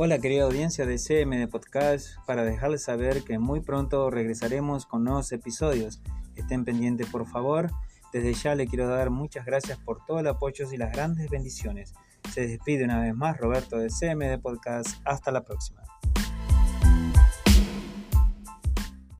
Hola querida audiencia de CMD Podcast, para dejarles saber que muy pronto regresaremos con nuevos episodios. Estén pendientes por favor. Desde ya le quiero dar muchas gracias por todo el apoyo y las grandes bendiciones. Se despide una vez más Roberto de CMD Podcast. Hasta la próxima.